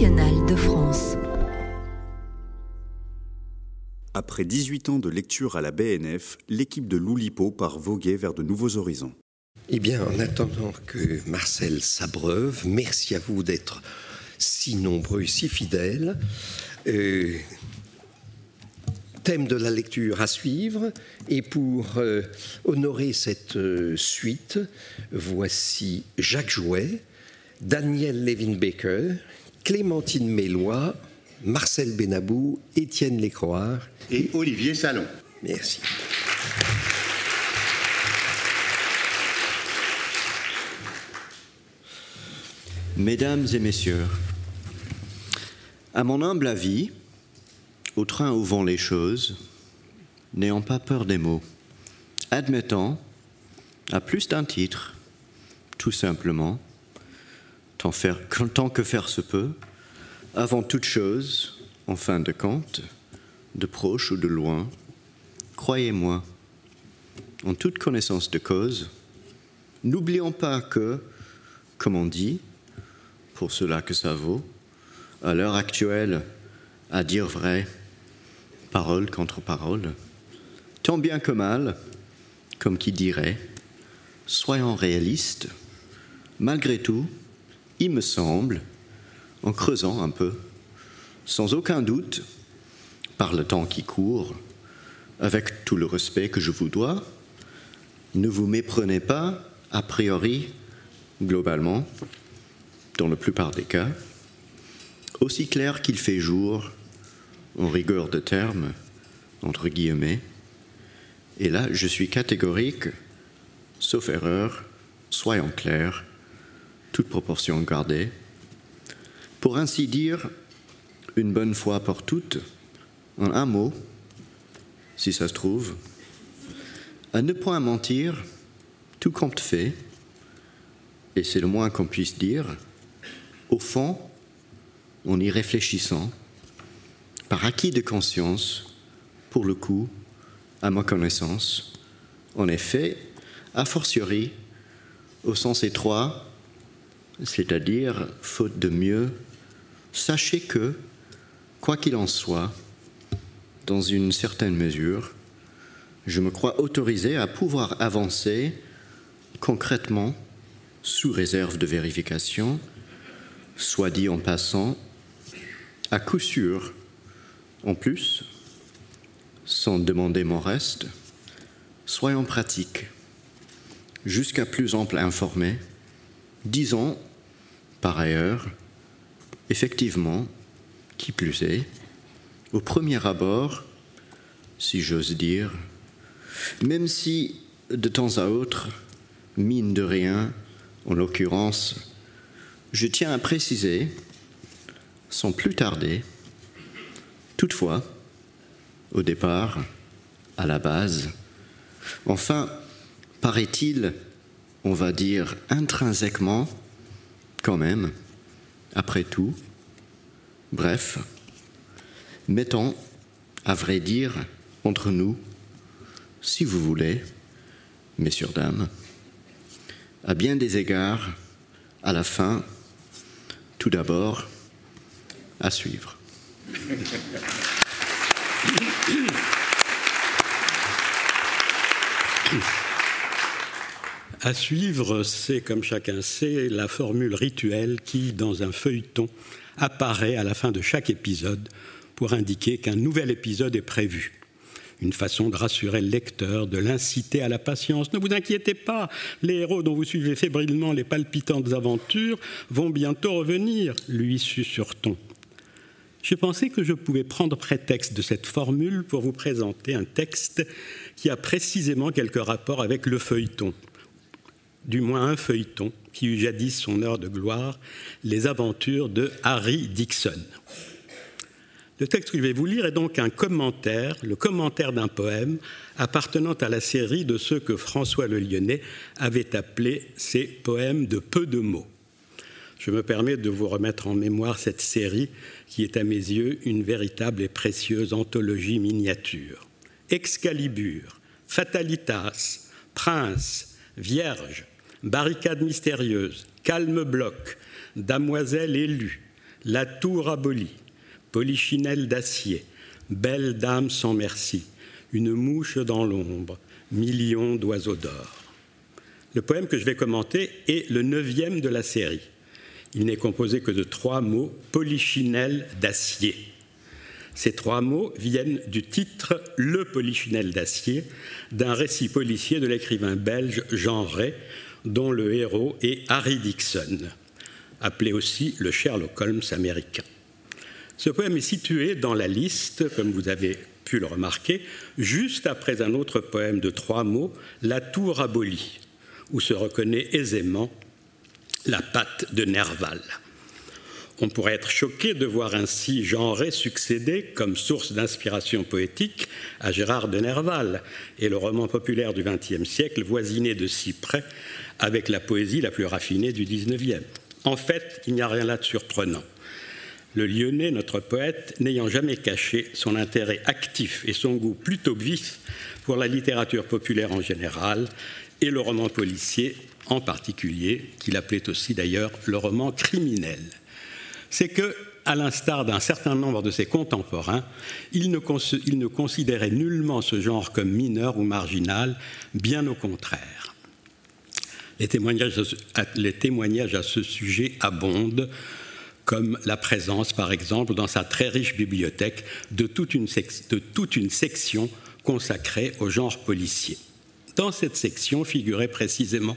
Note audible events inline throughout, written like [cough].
nationale de France. Après 18 ans de lecture à la BNF, l'équipe de Loulipo part voguer vers de nouveaux horizons. Eh bien, en attendant que Marcel s'abreuve, merci à vous d'être si nombreux, si fidèles. Euh, thème de la lecture à suivre. Et pour euh, honorer cette euh, suite, voici Jacques Jouet, Daniel Levin-Baker, Clémentine Mélois, Marcel Benabou, Étienne Lécroire et Olivier Salon. Merci. Mesdames et messieurs, à mon humble avis, au train où vont les choses, n'ayant pas peur des mots, admettant, à plus d'un titre, tout simplement, tant, que faire se peut, avant toute chose, en fin de compte, de proche ou de loin, croyez-moi, en toute connaissance de cause, n'oublions pas que, comme on dit, pour cela que ça vaut, à l'heure actuelle, à dire vrai, parole contre parole, tant bien que mal, comme qui dirait, soyons réalistes, malgré tout, il me semble, en creusant un peu, sans aucun doute, par le temps qui court, avec tout le respect que je vous dois, ne vous méprenez pas, a priori, globalement, dans la plupart des cas, aussi clair qu'il fait jour, en rigueur de terme, entre guillemets, et là je suis catégorique, sauf erreur, soyons clairs, toute proportion gardée, pour ainsi dire, une bonne fois pour toutes, en un mot, si ça se trouve, à ne point mentir, tout compte fait, et c'est le moins qu'on puisse dire, au fond, en y réfléchissant, par acquis de conscience, pour le coup, à ma connaissance, en effet, a fortiori, au sens étroit, c'est-à-dire, faute de mieux, sachez que, quoi qu'il en soit, dans une certaine mesure, je me crois autorisé à pouvoir avancer concrètement, sous réserve de vérification, soit dit en passant, à coup sûr, en plus, sans demander mon reste, soyons pratiques, jusqu'à plus ample informé, disons, par ailleurs, effectivement, qui plus est, au premier abord, si j'ose dire, même si de temps à autre, mine de rien, en l'occurrence, je tiens à préciser, sans plus tarder, toutefois, au départ, à la base, enfin, paraît-il, on va dire intrinsèquement, quand même, après tout, bref, mettons, à vrai dire, entre nous, si vous voulez, messieurs, dames, à bien des égards, à la fin, tout d'abord, à suivre. [laughs] À suivre, c'est, comme chacun sait, la formule rituelle qui, dans un feuilleton, apparaît à la fin de chaque épisode pour indiquer qu'un nouvel épisode est prévu. Une façon de rassurer le lecteur, de l'inciter à la patience. Ne vous inquiétez pas, les héros dont vous suivez fébrilement les palpitantes aventures vont bientôt revenir, lui susurre-t-on. Je pensais que je pouvais prendre prétexte de cette formule pour vous présenter un texte qui a précisément quelques rapports avec le feuilleton, du moins un feuilleton qui eut jadis son heure de gloire, les aventures de Harry Dixon. Le texte que je vais vous lire est donc un commentaire, le commentaire d'un poème appartenant à la série de ceux que François le Lyonnais avait appelés ses poèmes de peu de mots. Je me permets de vous remettre en mémoire cette série qui est à mes yeux une véritable et précieuse anthologie miniature. Excalibur, Fatalitas, Prince, Vierge, Barricade mystérieuse, Calme bloc, Damoiselle élue, La tour abolie, polichinelle d'acier, belle dame sans merci, une mouche dans l'ombre, millions d'oiseaux d'or. Le poème que je vais commenter est le neuvième de la série. Il n'est composé que de trois mots, polichinelle d'acier. Ces trois mots viennent du titre Le Polichinelle d'acier d'un récit policier de l'écrivain belge Jean Ray, dont le héros est Harry Dixon, appelé aussi le Sherlock Holmes américain. Ce poème est situé dans la liste, comme vous avez pu le remarquer, juste après un autre poème de trois mots, La Tour abolie, où se reconnaît aisément la patte de Nerval. On pourrait être choqué de voir ainsi Jean succéder comme source d'inspiration poétique à Gérard de Nerval et le roman populaire du XXe siècle voisiner de si près avec la poésie la plus raffinée du XIXe. En fait, il n'y a rien là de surprenant. Le Lyonnais, notre poète, n'ayant jamais caché son intérêt actif et son goût plutôt vif pour la littérature populaire en général et le roman policier en particulier, qu'il appelait aussi d'ailleurs le roman criminel. C'est que, à l'instar d'un certain nombre de ses contemporains, il ne, il ne, considérait nullement ce genre comme mineur ou marginal, bien au contraire. Les témoignages, à ce sujet abondent, comme la présence, par exemple, dans sa très riche bibliothèque, de toute une, de toute une section consacrée au genre policier. Dans cette section figuraient précisément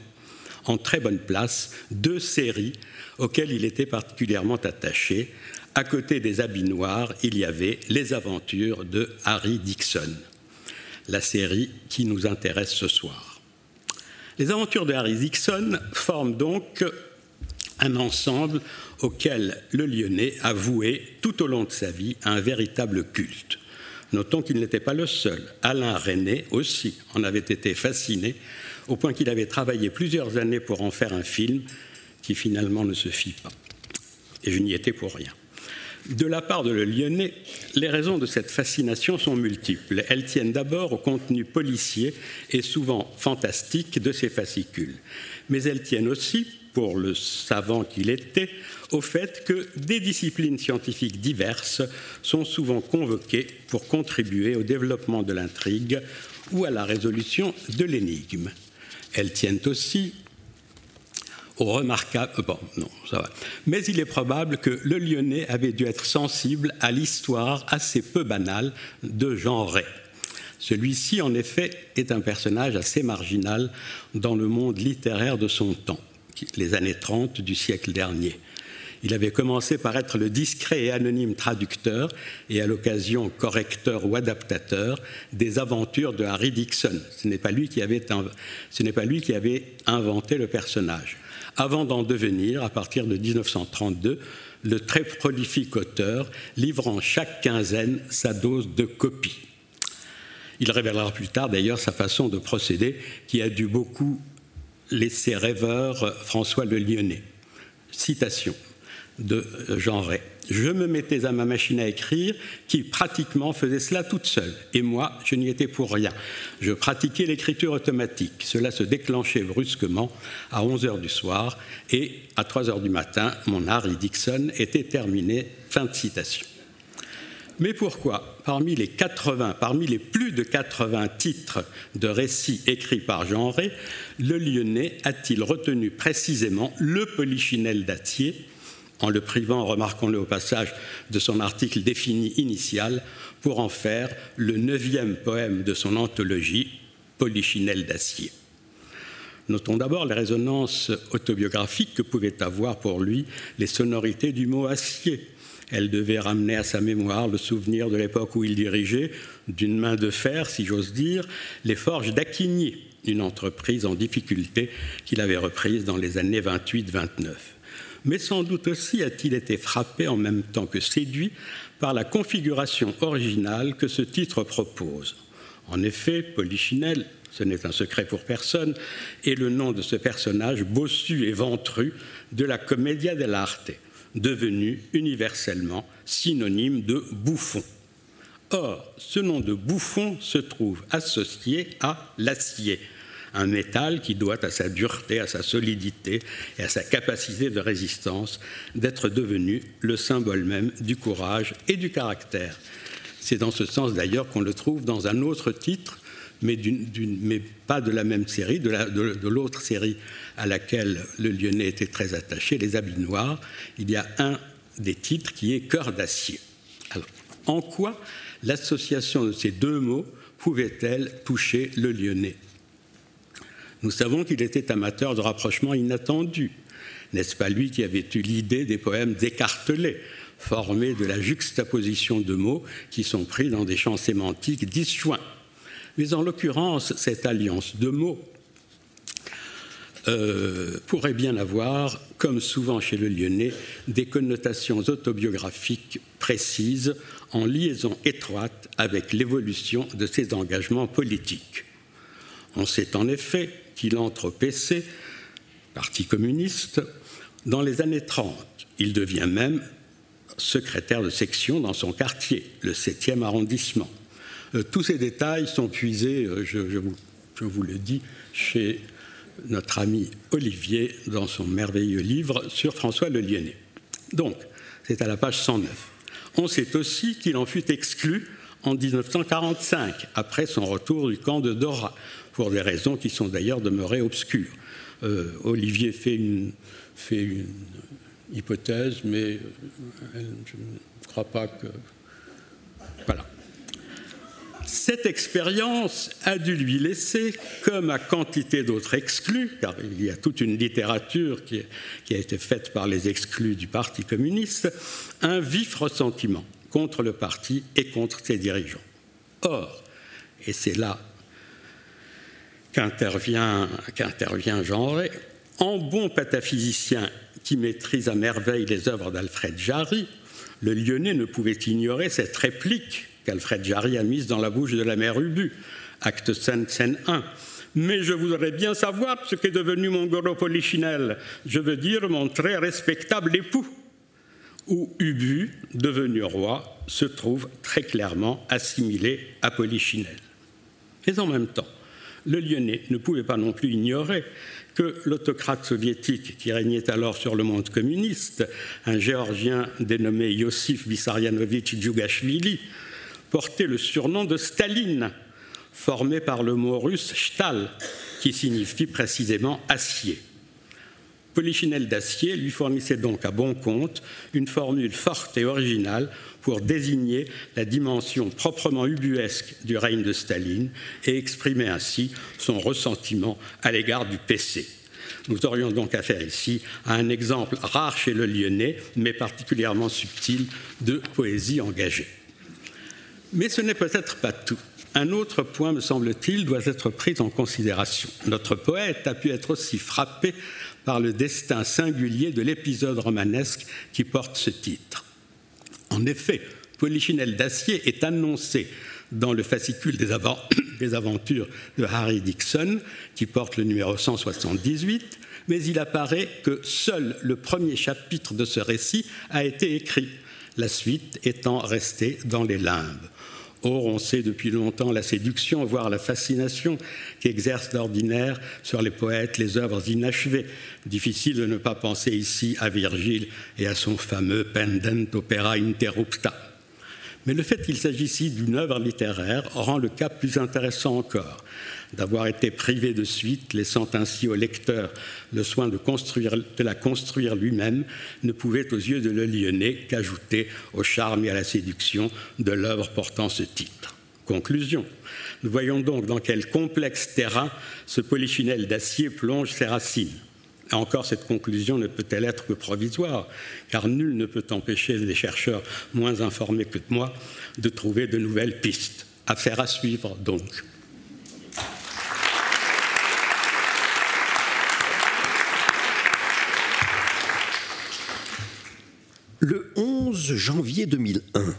en très bonne place deux séries auxquelles il était particulièrement attaché. À côté des habits noirs, il y avait Les aventures de Harry Dixon, la série qui nous intéresse ce soir. Les aventures de Harry Dixon forment donc un ensemble auquel le Lyonnais a voué tout au long de sa vie un véritable culte. Notons qu'il n'était pas le seul. Alain René aussi en avait été fasciné, au point qu'il avait travaillé plusieurs années pour en faire un film qui finalement ne se fit pas. Et je n'y étais pour rien. De la part de Le Lyonnais, les raisons de cette fascination sont multiples. Elles tiennent d'abord au contenu policier et souvent fantastique de ses fascicules. Mais elles tiennent aussi, pour le savant qu'il était, au fait que des disciplines scientifiques diverses sont souvent convoquées pour contribuer au développement de l'intrigue ou à la résolution de l'énigme. Elles tiennent aussi au remarquable. Euh, bon, non, ça va. Mais il est probable que le Lyonnais avait dû être sensible à l'histoire assez peu banale de Jean Ray. Celui-ci, en effet, est un personnage assez marginal dans le monde littéraire de son temps, les années 30 du siècle dernier. Il avait commencé par être le discret et anonyme traducteur et à l'occasion correcteur ou adaptateur des aventures de Harry Dixon. Ce n'est pas lui qui avait, ce n'est pas lui qui avait inventé le personnage. Avant d'en devenir, à partir de 1932, le très prolifique auteur, livrant chaque quinzaine sa dose de copie. Il révélera plus tard d'ailleurs sa façon de procéder qui a dû beaucoup laisser rêveur François Le Lyonnais. Citation de Jean Ray. Je me mettais à ma machine à écrire qui pratiquement faisait cela toute seule. Et moi, je n'y étais pour rien. Je pratiquais l'écriture automatique. Cela se déclenchait brusquement à 11 heures du soir et à 3 heures du matin, mon Harry Dixon était terminé. Fin de citation. Mais pourquoi, parmi les 80, parmi les plus de 80 titres de récits écrits par Jean Ray, le Lyonnais a-t-il retenu précisément le polichinelle d'Atier en le privant, remarquons-le au passage, de son article défini initial pour en faire le neuvième poème de son anthologie, Polichinelle d'acier. Notons d'abord les résonances autobiographiques que pouvaient avoir pour lui les sonorités du mot acier. Elles devaient ramener à sa mémoire le souvenir de l'époque où il dirigeait, d'une main de fer, si j'ose dire, les forges d'Aquigny, une entreprise en difficulté qu'il avait reprise dans les années 28-29 mais sans doute aussi a-t-il été frappé en même temps que séduit par la configuration originale que ce titre propose. En effet, Polichinelle, ce n'est un secret pour personne, est le nom de ce personnage bossu et ventru de la commedia dell'arte, devenu universellement synonyme de bouffon. Or, ce nom de bouffon se trouve associé à l'acier, un métal qui doit à sa dureté, à sa solidité et à sa capacité de résistance d'être devenu le symbole même du courage et du caractère. C'est dans ce sens d'ailleurs qu'on le trouve dans un autre titre, mais, pas de la même série, de l'autre série à laquelle le Lyonnais était très attaché, Les Habits Noirs. Il y a un des titres qui est Cœur d'acier. Alors, en quoi l'association de ces deux mots pouvait-elle toucher le Lyonnais? Nous savons qu'il était amateur de rapprochements inattendus. N'est-ce pas lui qui avait eu l'idée des poèmes décartelés, formés de la juxtaposition de mots qui sont pris dans des champs sémantiques disjoints? Mais en l'occurrence, cette alliance de mots euh, pourrait bien avoir, comme souvent chez le Lyonnais, des connotations autobiographiques précises en liaison étroite avec l'évolution de ses engagements politiques. On sait en effet qu'il entre au PC, Parti communiste, dans les années 30. Il devient même secrétaire de section dans son quartier, le 7e arrondissement. Euh, tous ces détails sont puisés, euh, je, vous, je vous le dis, chez notre ami Olivier dans son merveilleux livre sur François le Lyonnais. Donc, c'est à la page 109. On sait aussi qu'il en fut exclu en 1945, après son retour du camp de Dora, pour des raisons qui sont d'ailleurs demeurées obscures. Euh, Olivier fait une, fait une, hypothèse, mais je ne crois pas que. Voilà. Cette expérience a dû lui laisser, comme à quantité d'autres exclus, car il y a toute une littérature qui, a été faite par les exclus du Parti communiste, un vif ressentiment contre le parti et contre ses dirigeants. Or, et c'est là qu'intervient Jean Rey, en bon pataphysicien qui maîtrise à merveille les œuvres d'Alfred Jarry, le Lyonnais ne pouvait ignorer cette réplique qu'Alfred Jarry a mise dans la bouche de la mère Ubu, acte 5, scène 1. Mais je voudrais bien savoir ce qu'est devenu mon goro polichinelle, je veux dire mon très respectable époux, où Ubu, devenu roi, se trouve très clairement assimilé à Polichinelle. Mais en même temps, le Lyonnais ne pouvait pas non plus ignorer que l'autocrate soviétique qui régnait alors sur le monde communiste, un géorgien dénommé Yossif Vissarionovitch Djougashvili, portait le surnom de Staline, formé par le mot russe Stal, qui signifie précisément acier. Polichinelle d'acier lui fournissait donc à bon compte une formule forte et originale pour désigner la dimension proprement ubuesque du règne de Staline et exprimer ainsi son ressentiment à l'égard du PC. Nous aurions donc affaire ici à un exemple rare chez le Lyonnais, mais particulièrement subtil, de poésie engagée. Mais ce n'est peut-être pas tout. Un autre point, me semble-t-il, doit être pris en considération. Notre poète a pu être aussi frappé par le destin singulier de l'épisode romanesque qui porte ce titre. En effet, Polichinelle d'acier est annoncé dans le fascicule des, [coughs] des, aventures de Harry Dixon, qui porte le numéro 178, mais il apparaît que seul le premier chapitre de ce récit a été écrit, la suite étant restée dans les limbes. Or, on sait depuis longtemps la séduction, voire la fascination qu'exerce d'ordinaire sur les poètes les œuvres inachevées. Difficile de ne pas penser ici à Virgile et à son fameux Pendent Opera Interrupta. Mais le fait qu'il s'agisse d'une œuvre littéraire rend le cas plus intéressant encore d'avoir été privé de suite, laissant ainsi au lecteur le soin de, la construire lui-même, ne pouvait aux yeux de le Lyonnais qu'ajouter au charme et à la séduction de l'œuvre portant ce titre. Conclusion. Nous voyons donc dans quel complexe terrain ce polychinelle d'acier plonge ses racines. Encore, cette conclusion ne peut-elle être que provisoire, car nul ne peut empêcher les chercheurs moins informés que moi de trouver de nouvelles pistes. Affaire à suivre donc. Le 11 janvier 2001,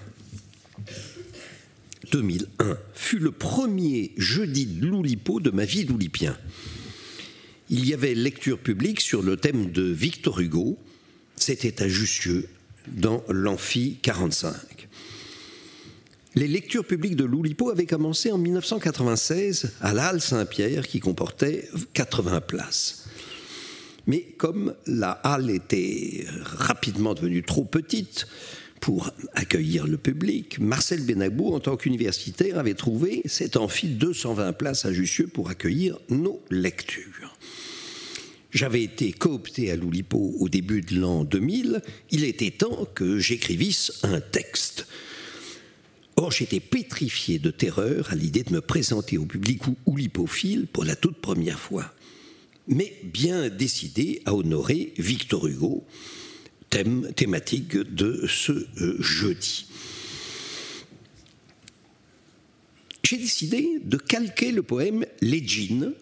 2001 fut le premier jeudi de l'Oulipo de ma vie d'Oulipien. Il y avait lecture publique sur le thème de Victor Hugo. C'était à Jussieu, dans l'amphi 45. Les lectures publiques de l'Oulipo avaient commencé en 1996 à la Halle Saint-Pierre qui comportait 80 places. Mais comme la halle était rapidement devenue trop petite pour accueillir le public, Marcel Benabou, en tant qu'universitaire, avait trouvé cet amphi 220 places à Jussieu pour accueillir nos lectures. J'avais été coopté à l'Oulipo au début de l'an 2000. Il était temps que j'écrivisse un texte. Or, j'étais pétrifié de terreur à l'idée de me présenter au public oulipophile pour la toute première fois mais bien décidé à honorer Victor Hugo, thème thématique de ce euh, jeudi. J'ai décidé de calquer le poème Légine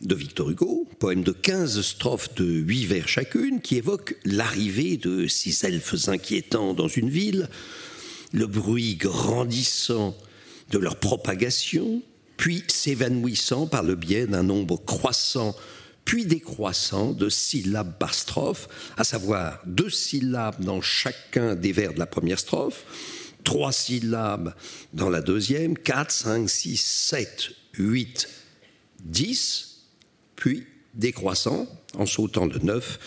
de Victor Hugo, poème de 15 strophes de 8 vers chacune, qui évoque l'arrivée de ces elfes inquiétants dans une ville, le bruit grandissant de leur propagation, puis s'évanouissant par le biais d'un nombre croissant puis décroissant de syllabes par strophe, à savoir deux syllabes dans chacun des vers de la première strophe, trois syllabes dans la deuxième, quatre, cinq, six, sept, huit, dix, puis décroissant en sautant de neuf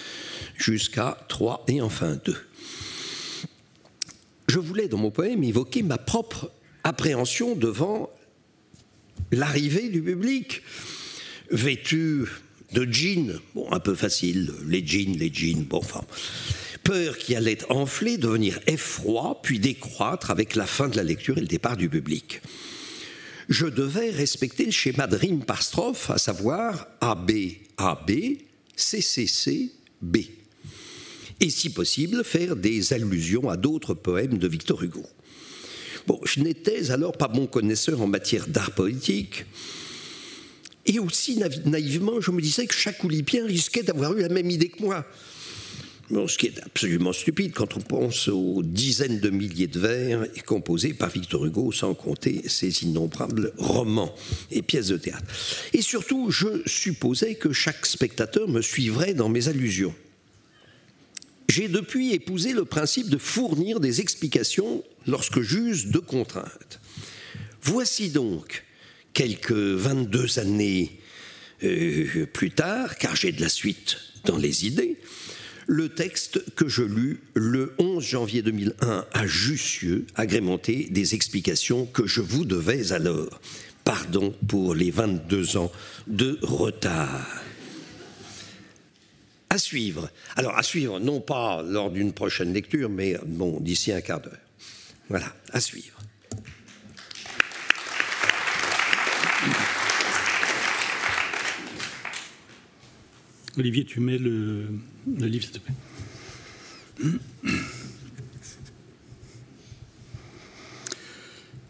jusqu'à trois et enfin deux. Je voulais dans mon poème évoquer ma propre appréhension devant l'arrivée du public, vêtu de jeans, bon, un peu facile, les jeans, les jeans, bon, enfin. Peur qui allait enfler, devenir effroi, puis décroître avec la fin de la lecture et le départ du public. Je devais respecter le schéma de rime par strophe, à savoir AB, AB, CCC, B. Et si possible, faire des allusions à d'autres poèmes de Victor Hugo. Bon, je n'étais alors pas bon connaisseur en matière d'art politique, et aussi, naïvement, je me disais que chaque oulipien risquait d'avoir eu la même idée que moi. ce qui est absolument stupide quand on pense aux dizaines de milliers de vers composés par Victor Hugo, sans compter ses innombrables romans et pièces de théâtre. Et surtout, je supposais que chaque spectateur me suivrait dans mes allusions. J'ai depuis épousé le principe de fournir des explications lorsque j'use de contraintes. Voici donc quelques 22 années euh, plus tard, car j'ai de la suite dans les idées, le texte que je lus le 11 janvier 2001 à Jussieu, agrémenté des explications que je vous devais alors. Pardon pour les 22 ans de retard. À suivre. Alors, à suivre, non pas lors d'une prochaine lecture, mais bon, d'ici un quart d'heure. Voilà, à suivre. Olivier, tu mets le, livre, s'il te plaît.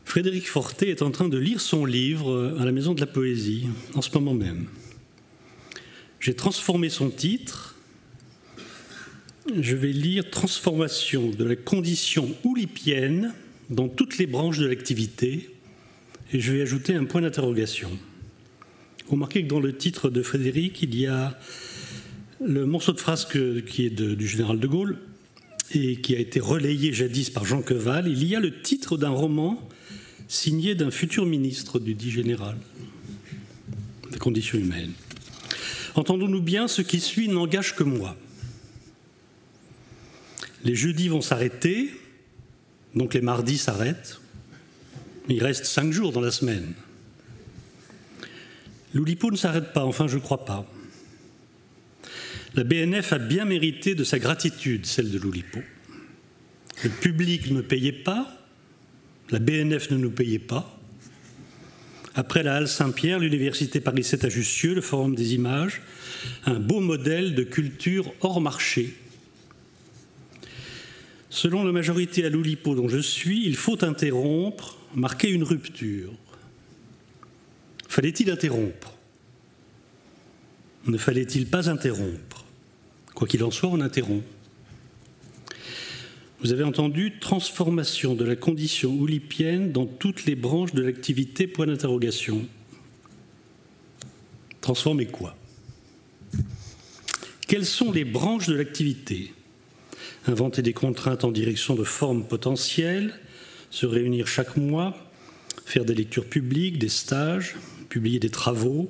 Frédéric Forté est en train de lire son livre à la Maison de la Poésie, en ce moment même. J'ai transformé son titre. Je vais lire Transformation de la condition oulipienne dans toutes les branches de l'activité, et je vais ajouter un point d'interrogation. Remarquez que dans le titre de Frédéric, il y a le morceau de phrase qui est du général de Gaulle et qui a été relayé jadis par Jean Queval, il y a le titre d'un roman signé d'un futur ministre du dit général des conditions humaines. Entendons-nous bien, ce qui suit n'engage que moi. Les jeudis vont s'arrêter, donc les mardis s'arrêtent. Il reste cinq jours dans la semaine. L'Oulipo ne s'arrête pas, enfin je crois pas. La BNF a bien mérité de sa gratitude, celle de l'Oulipo. Le public ne payait pas, la BNF ne nous payait pas. Après la Halle Saint-Pierre, l'Université Paris 7 à Jussieu, le Forum des images, un beau modèle de culture hors marché. Selon la majorité à l'Oulipo dont je suis, il faut interrompre, marquer une rupture. Fallait-il interrompre? Ne fallait-il pas interrompre? Quoi qu'il en soit, on interrompt. Vous avez entendu transformation de la condition oulipienne dans toutes les branches de l'activité, point d'interrogation. Transformer quoi? Quelles sont les branches de l'activité? Inventer des contraintes en direction de formes potentielles, se réunir chaque mois, faire des lectures publiques, des stages, publier des travaux,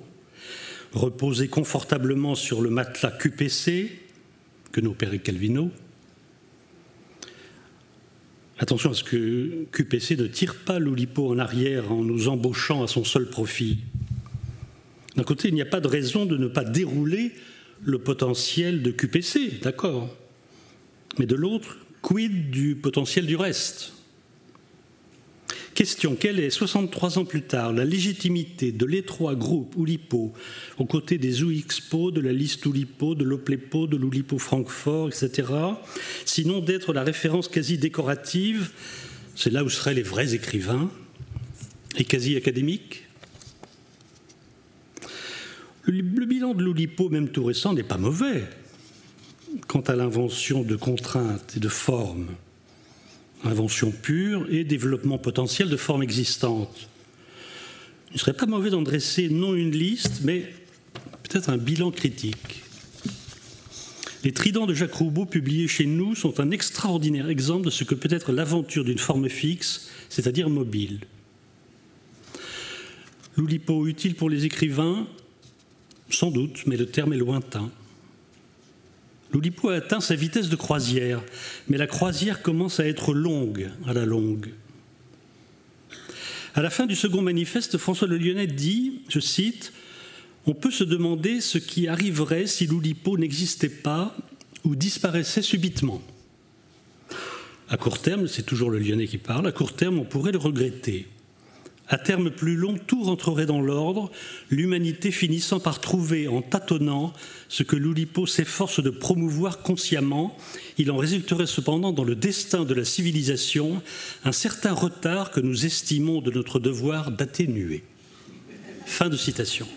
reposer confortablement sur le matelas QPC que nous opérait Calvino. Attention à ce que QPC ne tire pas l'Oulipo en arrière en nous embauchant à son seul profit. D'un côté, il n'y a pas de raison de ne pas dérouler le potentiel de QPC, d'accord. Mais de l'autre, quid du potentiel du reste? Question, quelle est, 63 ans plus tard, la légitimité de l'étroit groupe Oulipo aux côtés des OUXPO, de la liste Oulipo, de l'Oplepo, de l'Oulipo Francfort, etc., sinon d'être la référence quasi décorative, c'est là où seraient les vrais écrivains, et quasi académiques? Le, bilan de l'Oulipo, même tout récent, n'est pas mauvais quant à l'invention de contraintes et de formes invention pure et développement potentiel de formes existantes. Il ne serait pas mauvais d'en dresser non une liste, mais peut-être un bilan critique. Les tridents de Jacques Roubaud publiés chez nous sont un extraordinaire exemple de ce que peut être l'aventure d'une forme fixe, c'est-à-dire mobile. L'Oulipo utile pour les écrivains, sans doute, mais le terme est lointain. L'Oulipo a atteint sa vitesse de croisière, mais la croisière commence à être longue à la longue. À la fin du second manifeste, François Le Lyonnais dit, je cite, On peut se demander ce qui arriverait si l'Oulipo n'existait pas ou disparaissait subitement. À court terme, c'est toujours le Lyonnais qui parle, à court terme, on pourrait le regretter. À terme plus long, tout rentrerait dans l'ordre, l'humanité finissant par trouver en tâtonnant ce que l'Oulipo s'efforce de promouvoir consciemment. Il en résulterait cependant dans le destin de la civilisation un certain retard que nous estimons de notre devoir d'atténuer. Fin de citation.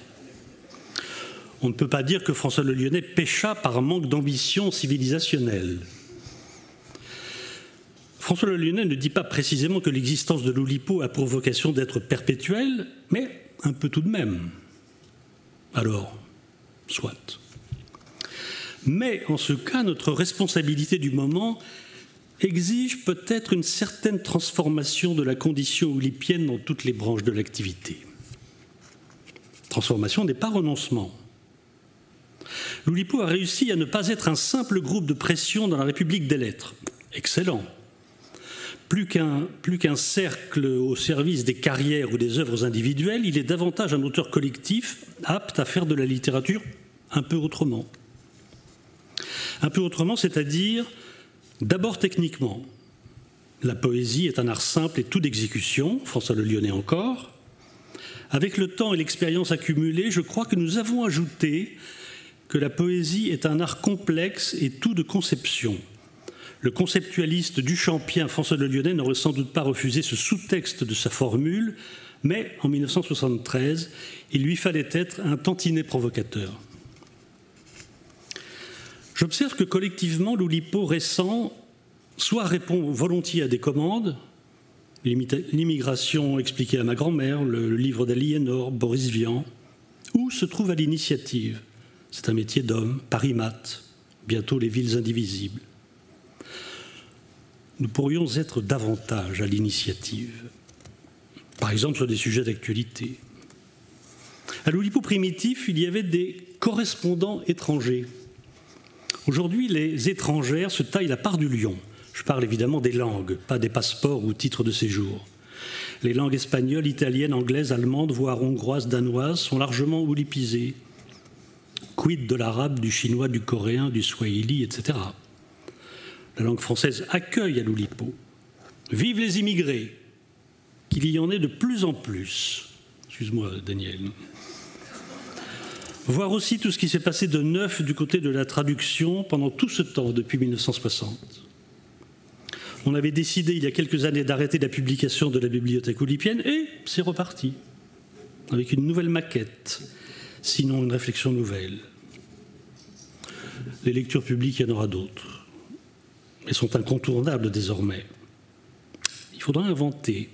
On ne peut pas dire que François Le Lyonnais pécha par manque d'ambition civilisationnelle. François Le ne dit pas précisément que l'existence de l'Oulipo a pour vocation d'être perpétuelle, mais un peu tout de même. Alors, soit. Mais en ce cas, notre responsabilité du moment exige peut-être une certaine transformation de la condition oulipienne dans toutes les branches de l'activité. Transformation n'est pas renoncement. L'Oulipo a réussi à ne pas être un simple groupe de pression dans la République des lettres. Excellent plus qu'un cercle au service des carrières ou des œuvres individuelles, il est davantage un auteur collectif apte à faire de la littérature un peu autrement. Un peu autrement, c'est-à-dire d'abord techniquement. La poésie est un art simple et tout d'exécution, François Le Lyonnais encore. Avec le temps et l'expérience accumulée, je crois que nous avons ajouté que la poésie est un art complexe et tout de conception. Le conceptualiste Duchampien François de Lyonnais n'aurait sans doute pas refusé ce sous-texte de sa formule, mais en 1973, il lui fallait être un tantinet provocateur. J'observe que collectivement, l'Oulipo récent soit répond volontiers à des commandes, l'immigration expliquée à ma grand-mère, le livre d'Aliénor, Boris Vian, ou se trouve à l'initiative? C'est un métier d'homme, Paris Mat, bientôt les villes indivisibles nous pourrions être davantage à l'initiative, par exemple sur des sujets d'actualité. À l'Oulipo primitif, il y avait des correspondants étrangers. Aujourd'hui, les étrangères se taillent la part du lion. Je parle évidemment des langues, pas des passeports ou titres de séjour. Les langues espagnoles, italiennes, anglaises, allemandes, voire hongroises, danoises sont largement oulipisées. Quid de l'arabe, du chinois, du coréen, du swahili, etc la langue française accueille à l'Oulipo. Vive les immigrés, qu'il y en ait de plus en plus. Excuse-moi, Daniel. Voir aussi tout ce qui s'est passé de neuf du côté de la traduction pendant tout ce temps, depuis 1960. On avait décidé il y a quelques années d'arrêter la publication de la bibliothèque oulipienne et c'est reparti, avec une nouvelle maquette, sinon une réflexion nouvelle. Les lectures publiques, il y en aura d'autres. Elles sont incontournables désormais. Il faudra inventer,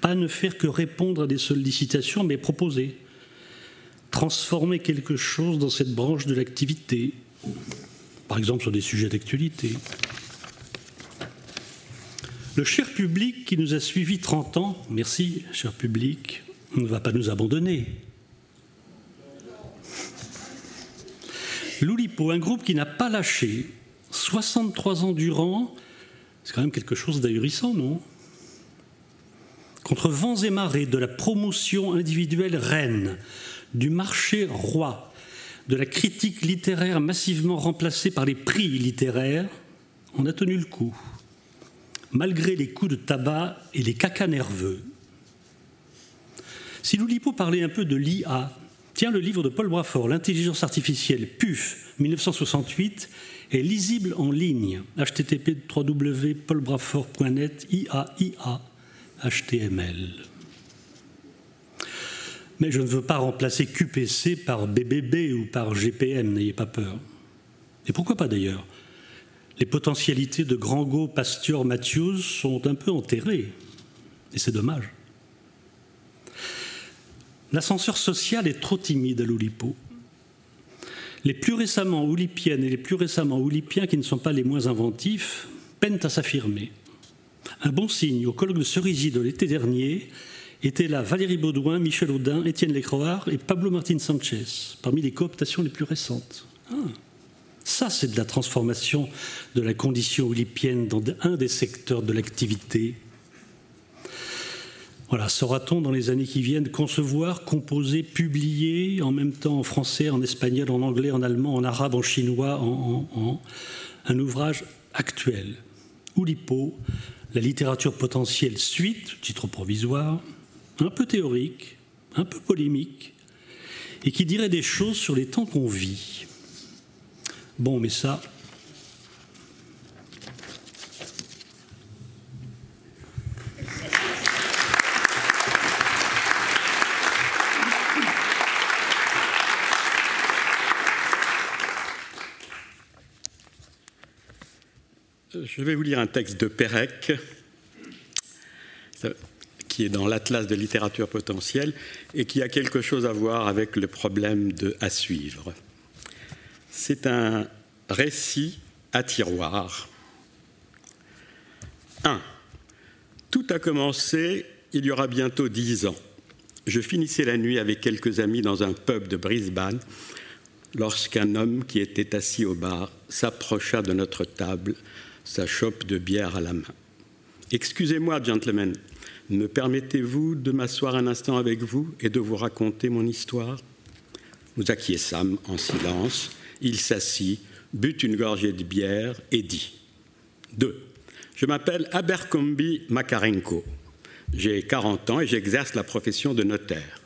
pas ne faire que répondre à des sollicitations, mais proposer, transformer quelque chose dans cette branche de l'activité, par exemple sur des sujets d'actualité. Le cher public qui nous a suivis 30 ans, merci cher public, ne va pas nous abandonner. Loulipo, un groupe qui n'a pas lâché 63 ans durant, c'est quand même quelque chose d'ahurissant, non? Contre vents et marées de la promotion individuelle reine, du marché roi, de la critique littéraire massivement remplacée par les prix littéraires, on a tenu le coup, malgré les coups de tabac et les cacas nerveux. Si Loulipo parlait un peu de l'IA, tiens le livre de Paul Brafort, L'intelligence artificielle, PUF, 1968, est lisible en ligne. http www.paulbrafort.net, IAIA, HTML. Mais je ne veux pas remplacer QPC par BBB ou par GPM, n'ayez pas peur. Et pourquoi pas d'ailleurs? Les potentialités de Grango, Pasteur, Matthews sont un peu enterrées. Et c'est dommage. L'ascenseur social est trop timide à l'Oulipo. Les plus récemment oulipiennes et les plus récemment oulipiens, qui ne sont pas les moins inventifs, peinent à s'affirmer. Un bon signe au colloque de Cerisy de l'été dernier étaient là Valérie Baudouin, Michel Audin, Étienne Lécroard et Pablo Martin Sanchez, parmi les cooptations les plus récentes. Ah, ça, c'est de la transformation de la condition oulipienne dans un des secteurs de l'activité voilà, saura-t-on dans les années qui viennent concevoir, composer, publier en même temps en français, en espagnol, en anglais, en allemand, en arabe, en chinois, un ouvrage actuel? Oulipo, la littérature potentielle suite, titre provisoire, un peu théorique, un peu polémique, et qui dirait des choses sur les temps qu'on vit. Bon, mais ça, Je vais vous lire un texte de Pérec, qui est dans l'Atlas de littérature potentielle et qui a quelque chose à voir avec le problème de à suivre. C'est un récit à tiroir. 1. Tout a commencé il y aura bientôt dix ans. Je finissais la nuit avec quelques amis dans un pub de Brisbane lorsqu'un homme qui était assis au bar s'approcha de notre table sa chope de bière à la main. Excusez-moi, gentlemen, me permettez-vous de m'asseoir un instant avec vous et de vous raconter mon histoire? Nous acquiesçâmes en silence. Il s'assit, but une gorgée de bière et dit 2. Je m'appelle Abercrombie Makarenko. J'ai 40 ans et j'exerce la profession de notaire.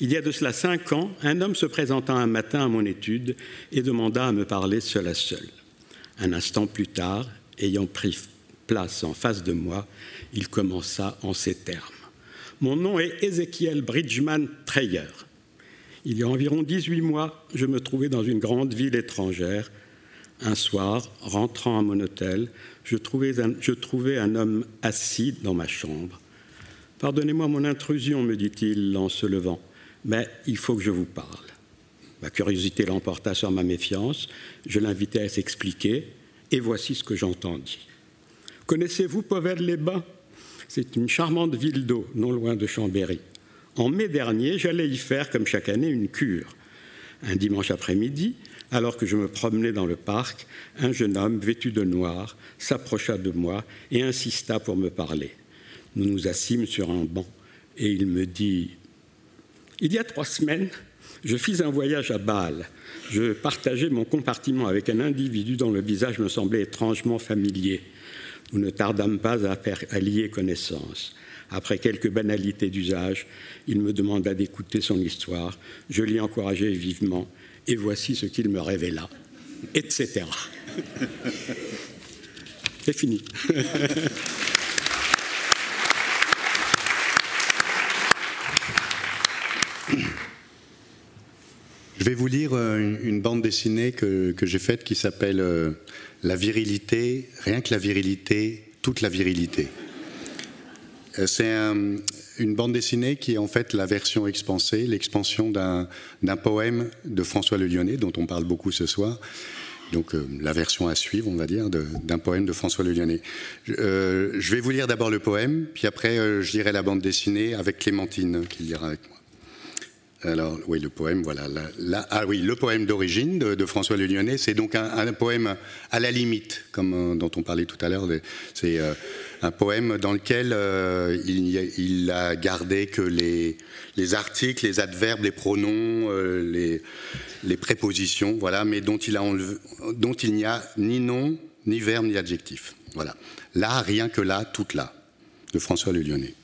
Il y a de cela cinq ans, un homme se présenta un matin à mon étude et demanda à me parler seul à seul. Un instant plus tard, ayant pris place en face de moi, il commença en ces termes. Mon nom est Ezekiel Bridgman Treyer. Il y a environ 18 mois, je me trouvais dans une grande ville étrangère. Un soir, rentrant à mon hôtel, je je trouvais un homme assis dans ma chambre. Pardonnez-moi mon intrusion, me dit-il en se levant, mais il faut que je vous parle. Ma curiosité l'emporta sur ma méfiance. Je l'invitai à s'expliquer. Et voici ce que j'entendis. Connaissez-vous Povelle-les-Bains C'est une charmante ville d'eau, non loin de Chambéry. En mai dernier, j'allais y faire, comme chaque année, une cure. Un dimanche après-midi, alors que je me promenais dans le parc, un jeune homme vêtu de noir s'approcha de moi et insista pour me parler. Nous nous assîmes sur un banc et il me dit Il y a trois semaines, je fis un voyage à Bâle je partageais mon compartiment avec un individu dont le visage me semblait étrangement familier. Nous ne tardâmes pas à, faire, à lier connaissance. Après quelques banalités d'usage, il me demanda d'écouter son histoire. Je l'y encourageai vivement, et voici ce qu'il me révéla, etc. [laughs] C'est fini. [laughs] vous lire euh, une, bande dessinée que, j'ai faite qui s'appelle euh, La virilité, rien que la virilité, toute la virilité. Euh, c'est une bande dessinée qui est en fait la version expansée, l'expansion d'un poème de François Le Lyonnais, dont on parle beaucoup ce soir, donc la version à suivre, on va dire, d'un poème de François Le Lyonnais. Euh, je vais vous lire d'abord le poème, puis après je lirai la bande dessinée avec Clémentine qui lira avec moi. Alors, oui, le poème, voilà. ah oui, le poème d'origine de, François Le Lyonnais, c'est donc un, poème à la limite, comme dont on parlait tout à l'heure. C'est un poème dans lequel euh, il, a gardé que les, articles, les adverbes, les pronoms, euh, les, prépositions, voilà, mais il, dont il n'y a ni nom, ni verbe, ni adjectif. Voilà. Là, rien que là, toute là, de François Le Lyonnais.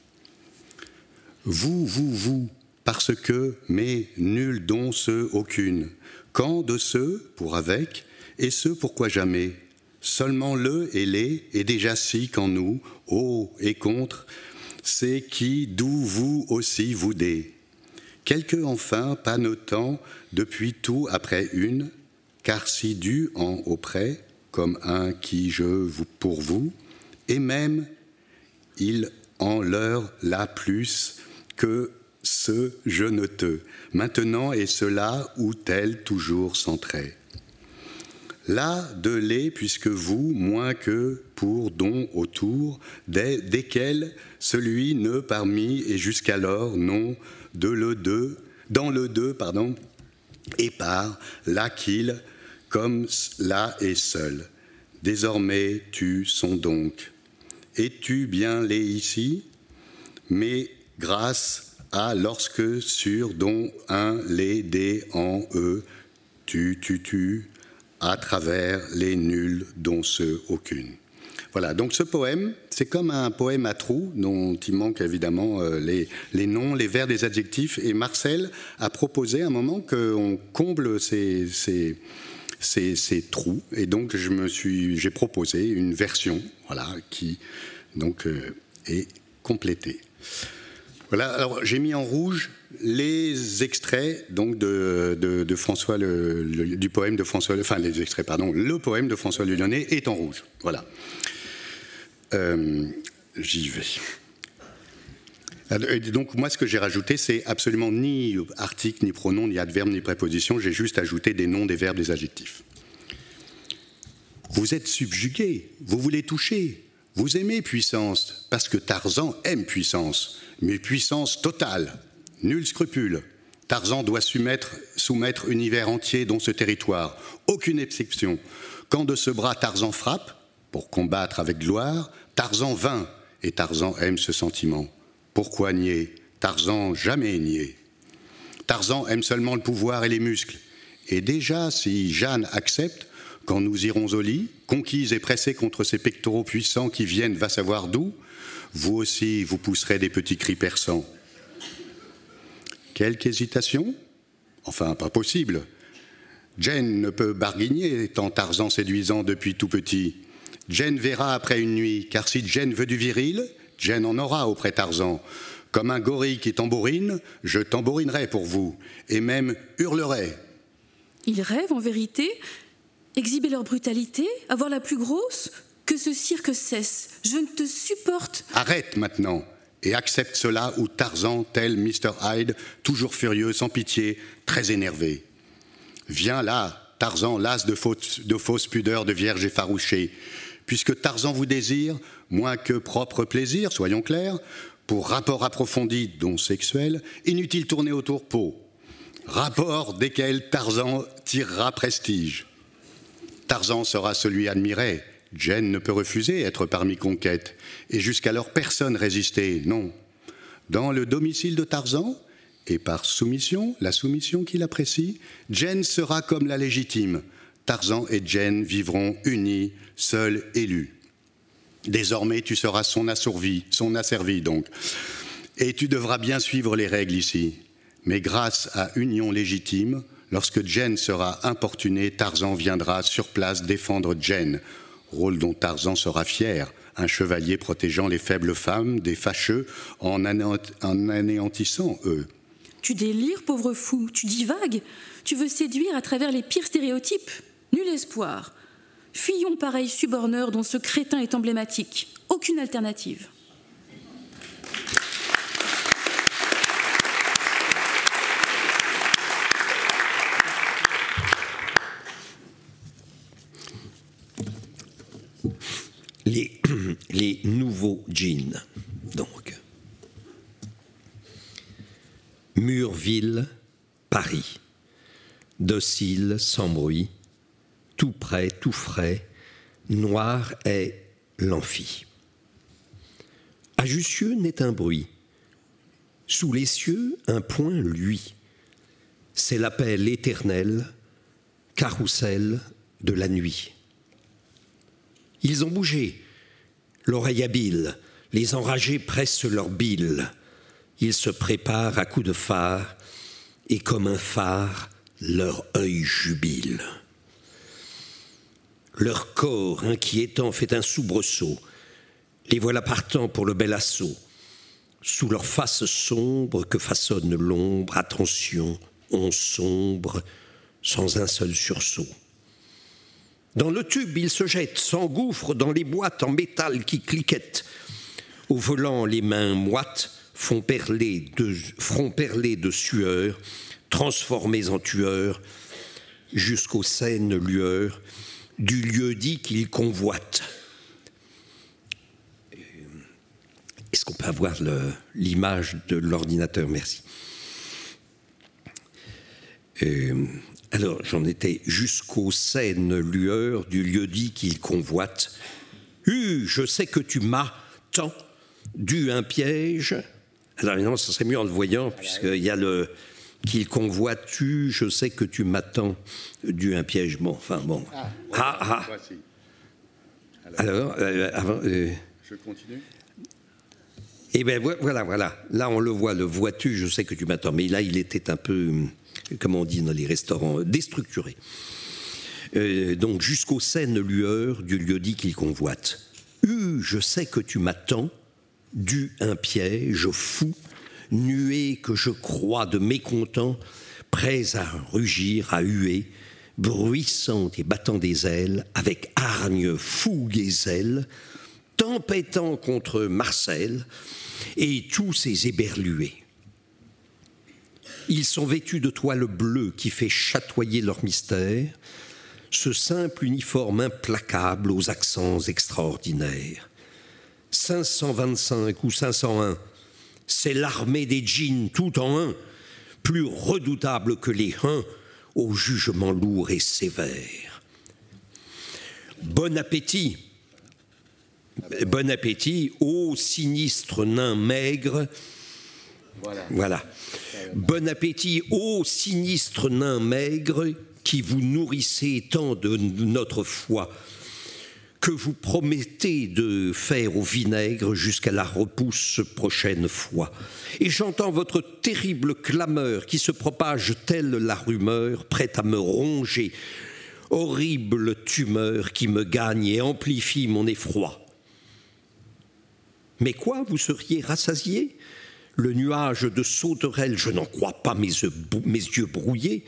Vous, vous, vous, parce que, mais nul dont ce, aucune. Quand de ce, pour avec, et ce, pourquoi jamais? Seulement le et les est déjà si qu'en nous, ô et contre, c'est qui, d'où vous aussi vous dé. Quelque enfin, pas notant, depuis tout après une, car si dû en auprès, comme un qui je vous pour vous, et même il en leur la plus que ce je ne te, maintenant et cela ou tel toujours sans trait là de les, puisque vous, moins que pour dons autour, des, desquels celui ne parmi et jusqu'alors non de le deux, dans le deux, pardon, et par là qu'il, comme là est seul. Désormais tu sont donc. Es-tu bien les ici? Mais grâce à lorsque sur dont un les des en eux, tu, tu, tu, à travers les nuls dont ceux aucune. Voilà, donc ce poème, c'est comme un poème à trous dont il manque évidemment euh, les, les, noms, les vers des adjectifs. Et Marcel a proposé un moment qu'on comble ces, ces, ces, ces, trous. Et donc je me suis, j'ai proposé une version, voilà, qui donc euh, est complétée. Voilà, alors j'ai mis en rouge les extraits donc de, François du poème de François, enfin les extraits pardon, le poème de François Lyonnais est en rouge. Voilà. Euh, j'y vais. Donc moi ce que j'ai rajouté c'est absolument ni article, ni pronom, ni adverbe, ni préposition. J'ai juste ajouté des noms, des verbes, des adjectifs. Vous êtes subjugué, vous voulez toucher, vous aimez puissance parce que Tarzan aime puissance mais puissance totale, nul scrupule. Tarzan doit soumettre, soumettre univers entier dans ce territoire, aucune exception. Quand de ce bras Tarzan frappe, pour combattre avec gloire, Tarzan vainc, et Tarzan aime ce sentiment. Pourquoi nier? Tarzan jamais nié. Tarzan aime seulement le pouvoir et les muscles. Et déjà, si Jeanne accepte, quand nous irons au lit, conquise et pressée contre ces pectoraux puissants qui viennent va savoir d'où, vous aussi vous pousserez des petits cris perçants. Quelque hésitation Enfin, pas possible. Jane ne peut barguigner, tant Tarzan séduisant depuis tout petit. Jane verra après une nuit, car si Jane veut du viril, Jane en aura auprès Tarzan. Comme un gorille qui tambourine, je tambourinerai pour vous, et même hurlerai. Ils rêvent en vérité Exhiber leur brutalité Avoir la plus grosse que ce cirque cesse. Je ne te supporte. Arrête maintenant et accepte cela ou Tarzan, tel Mr. Hyde, toujours furieux, sans pitié, très énervé. Viens là, Tarzan, las de fausses, de fausses pudeurs de vierge effarouchée. Puisque Tarzan vous désire, moins que propre plaisir, soyons clairs, pour rapport approfondi, dont sexuel, inutile tourner autour peau. Rapport desquels Tarzan tirera prestige. Tarzan sera celui admiré, Jen ne peut refuser être parmi conquêtes, et jusqu'alors personne résistait, non. Dans le domicile de Tarzan, et par soumission, la soumission qu'il apprécie, Jen sera comme la légitime. Tarzan et Jen vivront unis, seuls élus. Désormais, tu seras son assourvi, son asservi donc. Et tu devras bien suivre les règles ici. Mais grâce à union légitime, lorsque Jen sera importunée, Tarzan viendra sur place défendre Jen rôle dont Tarzan sera fier, un chevalier protégeant les faibles femmes des fâcheux en, anéantissant eux. Tu délires, pauvre fou, tu divagues, tu veux séduire à travers les pires stéréotypes. Nul espoir. Fuyons pareil suborneur dont ce crétin est emblématique. Aucune alternative. Les nouveaux jeans. Donc, Murville, Paris. Docile, sans bruit, tout près, tout frais, noir est l'amphi. À Jussieu n'est un bruit. Sous les cieux, un point, lui. C'est l'appel éternel, carrousel de la nuit. Ils ont bougé, l'oreille habile, les enragés pressent leur bile. Ils se préparent à coups de phare, et comme un phare, leur œil jubile. Leur corps inquiétant fait un soubresaut. Les voilà partant pour le bel assaut. Sous leur face sombre que façonne l'ombre, attention, on sombre sans un seul sursaut. Dans le tube, ils se jettent, s'engouffrent dans les boîtes en métal qui cliquettent. Au volant, les mains moites font perler de, de sueur, transformés en tueurs, jusqu'aux scènes lueurs du lieu dit qu'ils convoitent. Est-ce qu'on peut avoir l'image de l'ordinateur? Merci. Euh, alors, j'en étais jusqu'aux scènes lueurs du lieu dit qu'il convoite. Hu, je sais que tu m'as tant dû un piège. Alors, évidemment, ça serait mieux en le voyant, puisqu'il y a le qu'il convoite-tu, je sais que tu m'attends dû un piège. Bon, enfin, bon. Ah, ah, ah. Alors, euh, avant. Euh, je continue Eh bien, voilà, voilà. Là, on le voit, le vois-tu, je sais que tu m'attends. Mais là, il était un peu comme on dit dans les restaurants, déstructuré. Euh, donc jusqu'aux scènes lueurs du lieu dit qu'il convoite. U, je sais que tu m'attends, du un piège fou, nuée que je crois de mécontent, prêts à rugir, à huer, bruissant et battant des ailes, avec hargne, fougue et zèle, tempêtant contre Marcel et tous ses éberlués. Ils sont vêtus de toile bleue qui fait chatoyer leur mystère, ce simple uniforme implacable aux accents extraordinaires. 525 ou 501, c'est l'armée des djinns tout en un, plus redoutable que les uns au jugement lourd et sévère. Bon appétit, bon appétit, ô sinistre nain maigre. Voilà. voilà. Bon appétit, ô sinistre nain maigre, qui vous nourrissez tant de notre foi, que vous promettez de faire au vinaigre jusqu'à la repousse prochaine fois. Et j'entends votre terrible clameur qui se propage telle la rumeur, prête à me ronger, horrible tumeur qui me gagne et amplifie mon effroi. Mais quoi, vous seriez rassasié? Le nuage de sauterelles, je n'en crois pas mes yeux, brouillés,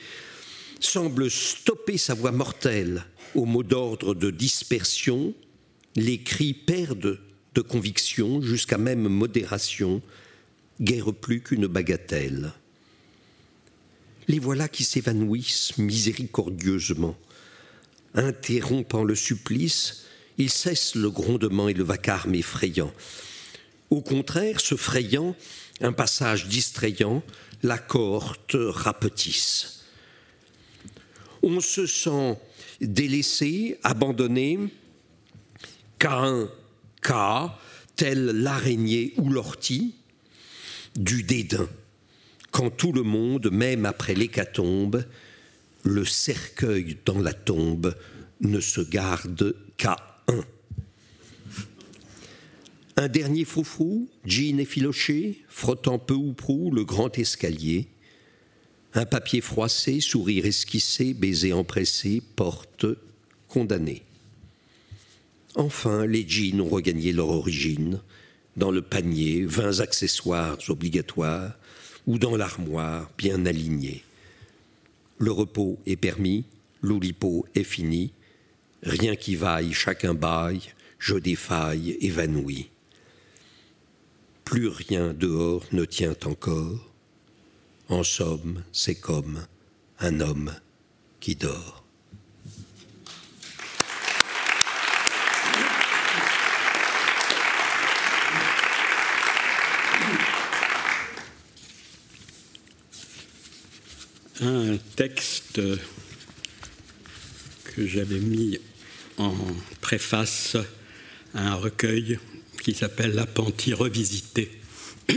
semble stopper sa voix mortelle au mot d'ordre de dispersion. Les cris perdent de conviction jusqu'à même modération, guère plus qu'une bagatelle. Les voilà qui s'évanouissent miséricordieusement. Interrompant le supplice, ils cessent le grondement et le vacarme effrayant. Au contraire, se frayant, un passage distrayant, la cohorte rapetisse. On se sent délaissé, abandonné, qu'un cas, tel l'araignée ou l'ortie, du dédain, quand tout le monde, même après l'hécatombe, le cercueil dans la tombe ne se garde qu'à un. Un dernier froufrou, jean effiloché, frottant peu ou prou le grand escalier. Un papier froissé, sourire esquissé, baiser empressé, porte condamné. Enfin, les jeans ont regagné leur origine, dans le panier, vingt accessoires obligatoires, ou dans l'armoire, bien alignée. Le repos est permis, l'oulipo est fini, rien qui vaille, chacun baille, je défaille, évanoui plus rien dehors ne tient encore. En somme, c'est comme un homme qui dort. Un texte que j'avais mis en préface à un recueil qui s'appelle L'appentis revisité. [coughs]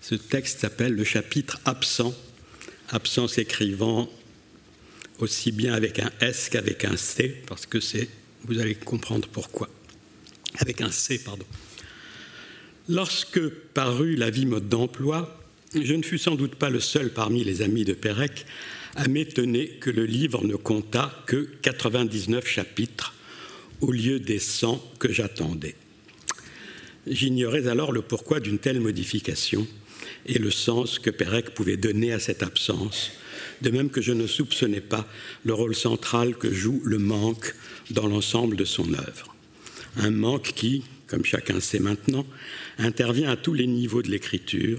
Ce texte s'appelle Le chapitre absent, absent s'écrivant aussi bien avec un S qu'avec un C, parce que c'est, vous allez comprendre pourquoi. Avec un C, pardon. Lorsque parut La vie mode d'emploi, je ne fus sans doute pas le seul parmi les amis de Pérec à m'étonner que le livre ne comptât que 99 chapitres au lieu des 100 que j'attendais. J'ignorais alors le pourquoi d'une telle modification et le sens que Pérec pouvait donner à cette absence, de même que je ne soupçonnais pas le rôle central que joue le manque dans l'ensemble de son œuvre. Un manque qui, comme chacun sait maintenant, intervient à tous les niveaux de l'écriture,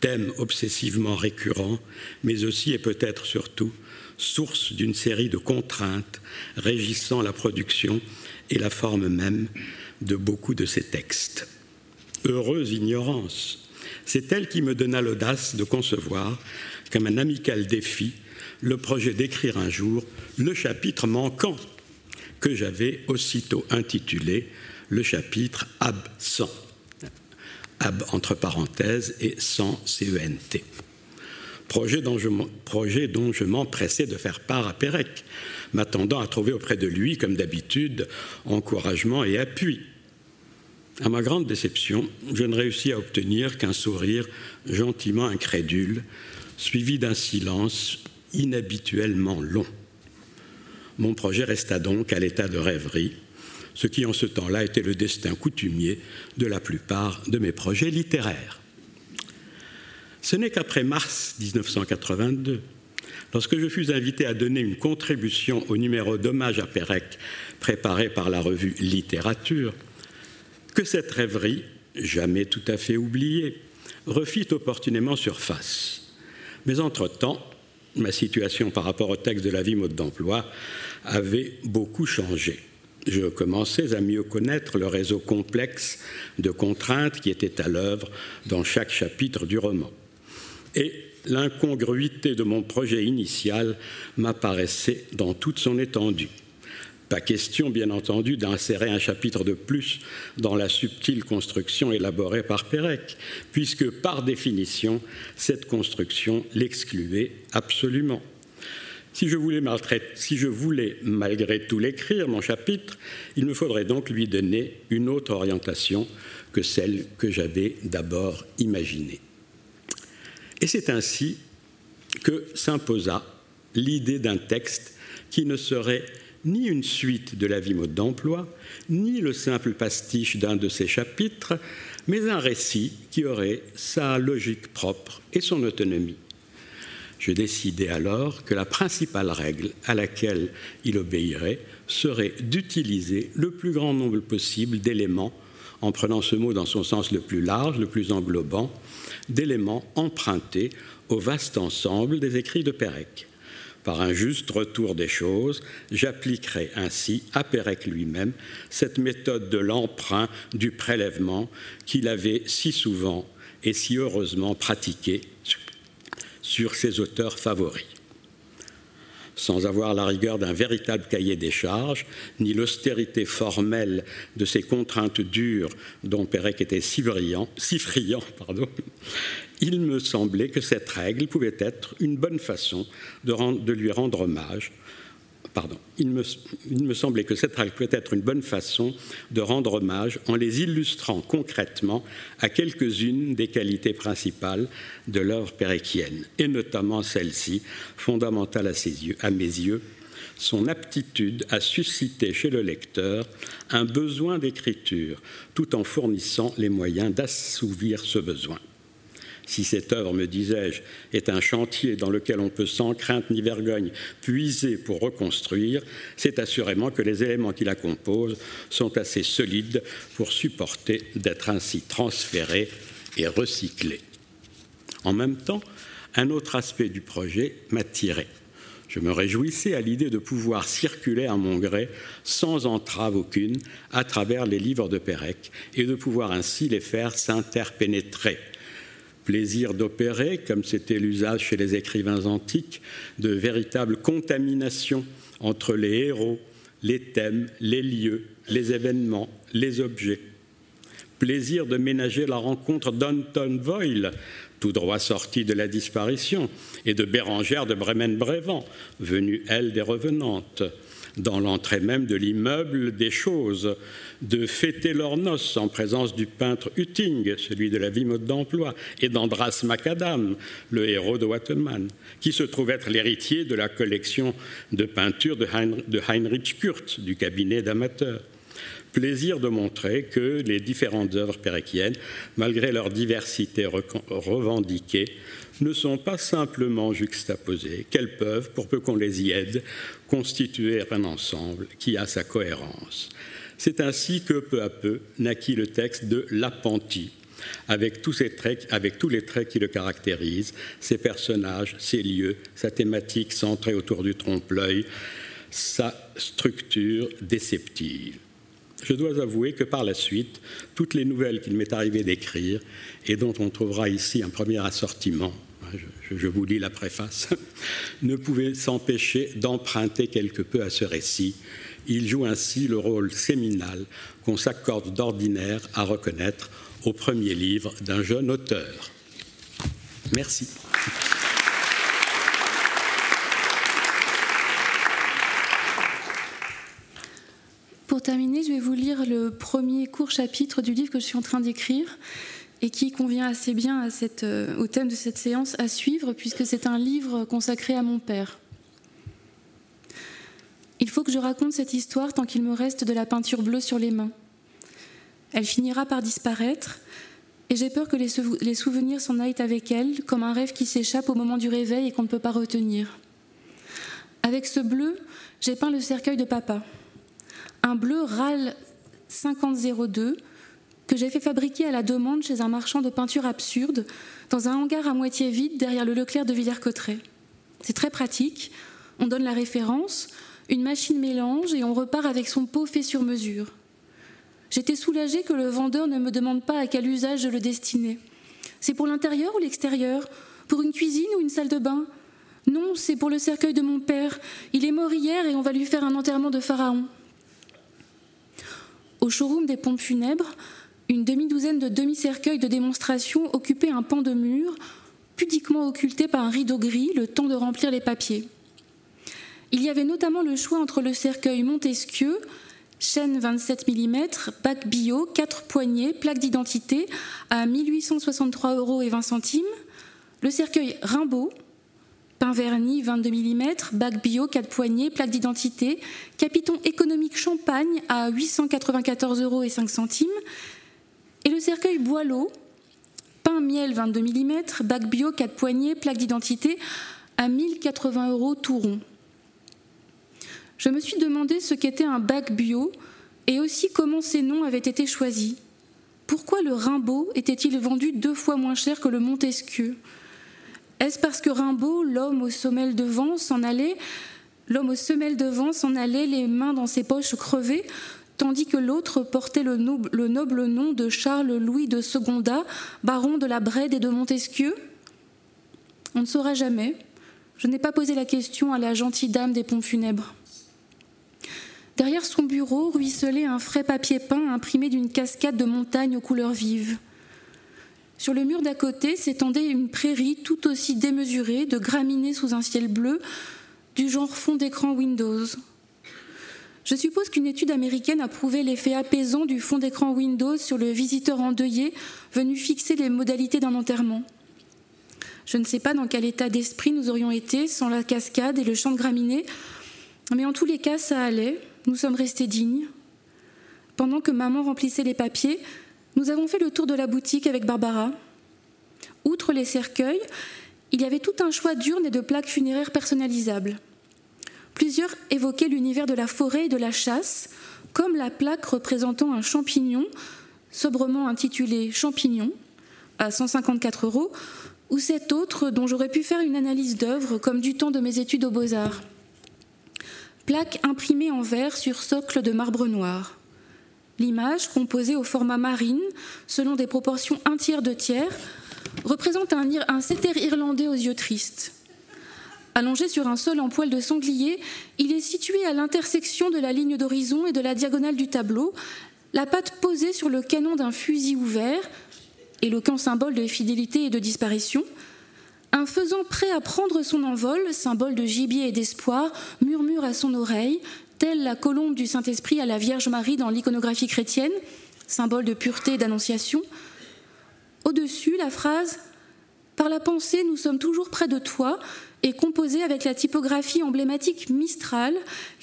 thème obsessivement récurrent, mais aussi et peut-être surtout source d'une série de contraintes régissant la production et la forme même de beaucoup de ces textes. Heureuse ignorance, c'est elle qui me donna l'audace de concevoir, comme un amical défi, le projet d'écrire un jour le chapitre manquant que j'avais aussitôt intitulé le chapitre absent. Ab entre parenthèses et sans CENT. Projet dont je, projet dont je m'empressais de faire part à Pérec, m'attendant à trouver auprès de lui, comme d'habitude, encouragement et appui. À ma grande déception, je ne réussis à obtenir qu'un sourire gentiment incrédule, suivi d'un silence inhabituellement long. Mon projet resta donc à l'état de rêverie, ce qui en ce temps-là était le destin coutumier de la plupart de mes projets littéraires. Ce n'est qu'après mars 1982, lorsque je fus invité à donner une contribution au numéro d'hommage à Pérec préparé par la revue Littérature, que cette rêverie, jamais tout à fait oubliée, refit opportunément surface. Mais entre-temps, ma situation par rapport au texte de la vie mode d'emploi avait beaucoup changé je commençais à mieux connaître le réseau complexe de contraintes qui était à l'œuvre dans chaque chapitre du roman. Et l'incongruité de mon projet initial m'apparaissait dans toute son étendue. Pas question, bien entendu, d'insérer un chapitre de plus dans la subtile construction élaborée par Pérec, puisque, par définition, cette construction l'excluait absolument. Si je, voulais si je voulais malgré tout l'écrire, mon chapitre, il me faudrait donc lui donner une autre orientation que celle que j'avais d'abord imaginée. Et c'est ainsi que s'imposa l'idée d'un texte qui ne serait ni une suite de la vie mode d'emploi, ni le simple pastiche d'un de ses chapitres, mais un récit qui aurait sa logique propre et son autonomie. Je décidai alors que la principale règle à laquelle il obéirait serait d'utiliser le plus grand nombre possible d'éléments, en prenant ce mot dans son sens le plus large, le plus englobant, d'éléments empruntés au vaste ensemble des écrits de Pérec. Par un juste retour des choses, j'appliquerai ainsi à Pérec lui-même cette méthode de l'emprunt du prélèvement qu'il avait si souvent et si heureusement pratiquée sur ses auteurs favoris. Sans avoir la rigueur d'un véritable cahier des charges, ni l'austérité formelle de ces contraintes dures dont Pérec était si, brillant, si friand, pardon, il me semblait que cette règle pouvait être une bonne façon de, lui rendre hommage Pardon. Il me, semblait que cette règle pouvait être une bonne façon de rendre hommage en les illustrant concrètement à quelques-unes des qualités principales de l'œuvre péréquienne, et notamment celle-ci, fondamentale à, à mes yeux, son aptitude à susciter chez le lecteur un besoin d'écriture, tout en fournissant les moyens d'assouvir ce besoin. Si cette œuvre, me disais-je, est un chantier dans lequel on peut sans crainte ni vergogne puiser pour reconstruire, c'est assurément que les éléments qui la composent sont assez solides pour supporter d'être ainsi transférés et recyclés. En même temps, un autre aspect du projet m'attirait. Je me réjouissais à l'idée de pouvoir circuler à mon gré, sans entrave aucune, à travers les livres de Pérec, et de pouvoir ainsi les faire s'interpénétrer Plaisir d'opérer, comme c'était l'usage chez les écrivains antiques, de véritables contaminations entre les héros, les thèmes, les lieux, les événements, les objets. Plaisir de ménager la rencontre d'Anton Voil, tout droit sorti de la disparition, et de Bérangère de Bremen-Brévent, venue, elle, des revenantes dans l'entrée même de l'immeuble des choses, de fêter leurs noces en présence du peintre Hutting, celui de la vie mode d'emploi, et d'Andras Macadam, le héros de Wattemann, qui se trouve être l'héritier de la collection de peintures de, Heinrich Kurth, du cabinet d'amateurs plaisir de montrer que les différentes œuvres péréquiennes, malgré leur diversité revendiquée, ne sont pas simplement juxtaposées, qu'elles peuvent, pour peu qu'on les y aide, constituer un ensemble qui a sa cohérence. C'est ainsi que peu à peu naquit le texte de L'appentis, avec tous, avec tous les traits qui le caractérisent, ses personnages, ses lieux, sa thématique centrée autour du trompe-l'œil, sa structure déceptive. Je dois avouer que par la suite, toutes les nouvelles qu'il m'est arrivé d'écrire, et dont on trouvera ici un premier assortiment, je, vous lis la préface, [laughs] ne pouvait s'empêcher d'emprunter quelque peu à ce récit. Il joue ainsi le rôle séminal qu'on s'accorde d'ordinaire à reconnaître au premier livre d'un jeune auteur. Merci. Pour terminer, je vais vous lire le premier court chapitre du livre que je suis en train d'écrire et qui convient assez bien euh, au thème de cette séance à suivre, puisque c'est un livre consacré à mon père. Il faut que je raconte cette histoire tant qu'il me reste de la peinture bleue sur les mains. Elle finira par disparaître, et j'ai peur que les, les souvenirs s'en aillent avec elle, comme un rêve qui s'échappe au moment du réveil et qu'on ne peut pas retenir. Avec ce bleu, j'ai peint le cercueil de papa. Un bleu râle 5002 que j'ai fait fabriquer à la demande chez un marchand de peinture absurde dans un hangar à moitié vide derrière le Leclerc de Villers-Cotterêts. C'est très pratique, on donne la référence, une machine mélange et on repart avec son pot fait sur mesure. J'étais soulagée que le vendeur ne me demande pas à quel usage je le destinais. C'est pour l'intérieur ou l'extérieur? Pour une cuisine ou une salle de bain? Non, c'est pour le cercueil de mon père. Il est mort hier et on va lui faire un enterrement de pharaon. Au showroom des pompes funèbres, une demi-douzaine de demi-cercueils de démonstration occupaient un pan de mur, pudiquement occulté par un rideau gris, le temps de remplir les papiers. Il y avait notamment le choix entre le cercueil Montesquieu, chaîne 27 mm, bac bio, 4 poignées, plaque d'identité à 1863,20 euros, le cercueil Rimbaud, pain verni 22 mm, bac bio, 4 poignées, plaque d'identité, capiton économique Champagne à 894,05 euros, et le cercueil Boileau, pain miel 22 mm, bac bio 4 poignées, plaque d'identité à 1080 euros tout rond. Je me suis demandé ce qu'était un bac bio et aussi comment ces noms avaient été choisis. Pourquoi le Rimbaud était-il vendu deux fois moins cher que le Montesquieu? Est-ce parce que Rimbaud, l'homme aux semelles de vent, s'en allait, l'homme aux semelles de vent s'en allait, les mains dans ses poches crevées, tandis que l'autre portait le noble, nom de Charles-Louis de Secondat, baron de la Brède et de Montesquieu? On ne saura jamais. Je n'ai pas posé la question à la gentille dame des ponts funèbres. Derrière son bureau ruisselait un frais papier peint imprimé d'une cascade de montagnes aux couleurs vives. Sur le mur d'à côté s'étendait une prairie tout aussi démesurée de graminées sous un ciel bleu, du genre fond d'écran Windows. Je suppose qu'une étude américaine a prouvé l'effet apaisant du fond d'écran Windows sur le visiteur endeuillé venu fixer les modalités d'un enterrement. Je ne sais pas dans quel état d'esprit nous aurions été sans la cascade et le champ de graminées, mais en tous les cas, ça allait. Nous sommes restés dignes. Pendant que maman remplissait les papiers, nous avons fait le tour de la boutique avec Barbara. Outre les cercueils, il y avait tout un choix d'urnes et de plaques funéraires personnalisables. Plusieurs évoquaient l'univers de la forêt et de la chasse, comme la plaque représentant un champignon, sobrement intitulé Champignon, à 154 euros, ou cette autre dont j'aurais pu faire une analyse d'œuvre, comme du temps de mes études aux beaux-arts. Plaque imprimée en verre sur socle de marbre noir. L'image, composée au format marine, selon des proportions un tiers de tiers, représente un, un irlandais aux yeux tristes. Allongé sur un sol en poil de sanglier, il est situé à l'intersection de la ligne d'horizon et de la diagonale du tableau, la patte posée sur le canon d'un fusil ouvert, éloquent symbole de fidélité et de disparition. Un faisant prêt à prendre son envol, symbole de gibier et d'espoir, murmure à son oreille, telle la colombe du Saint-Esprit à la Vierge Marie dans l'iconographie chrétienne, symbole de pureté et d'annonciation. Au-dessus, la phrase Par la pensée, nous sommes toujours près de toi, est composé avec la typographie emblématique Mistral,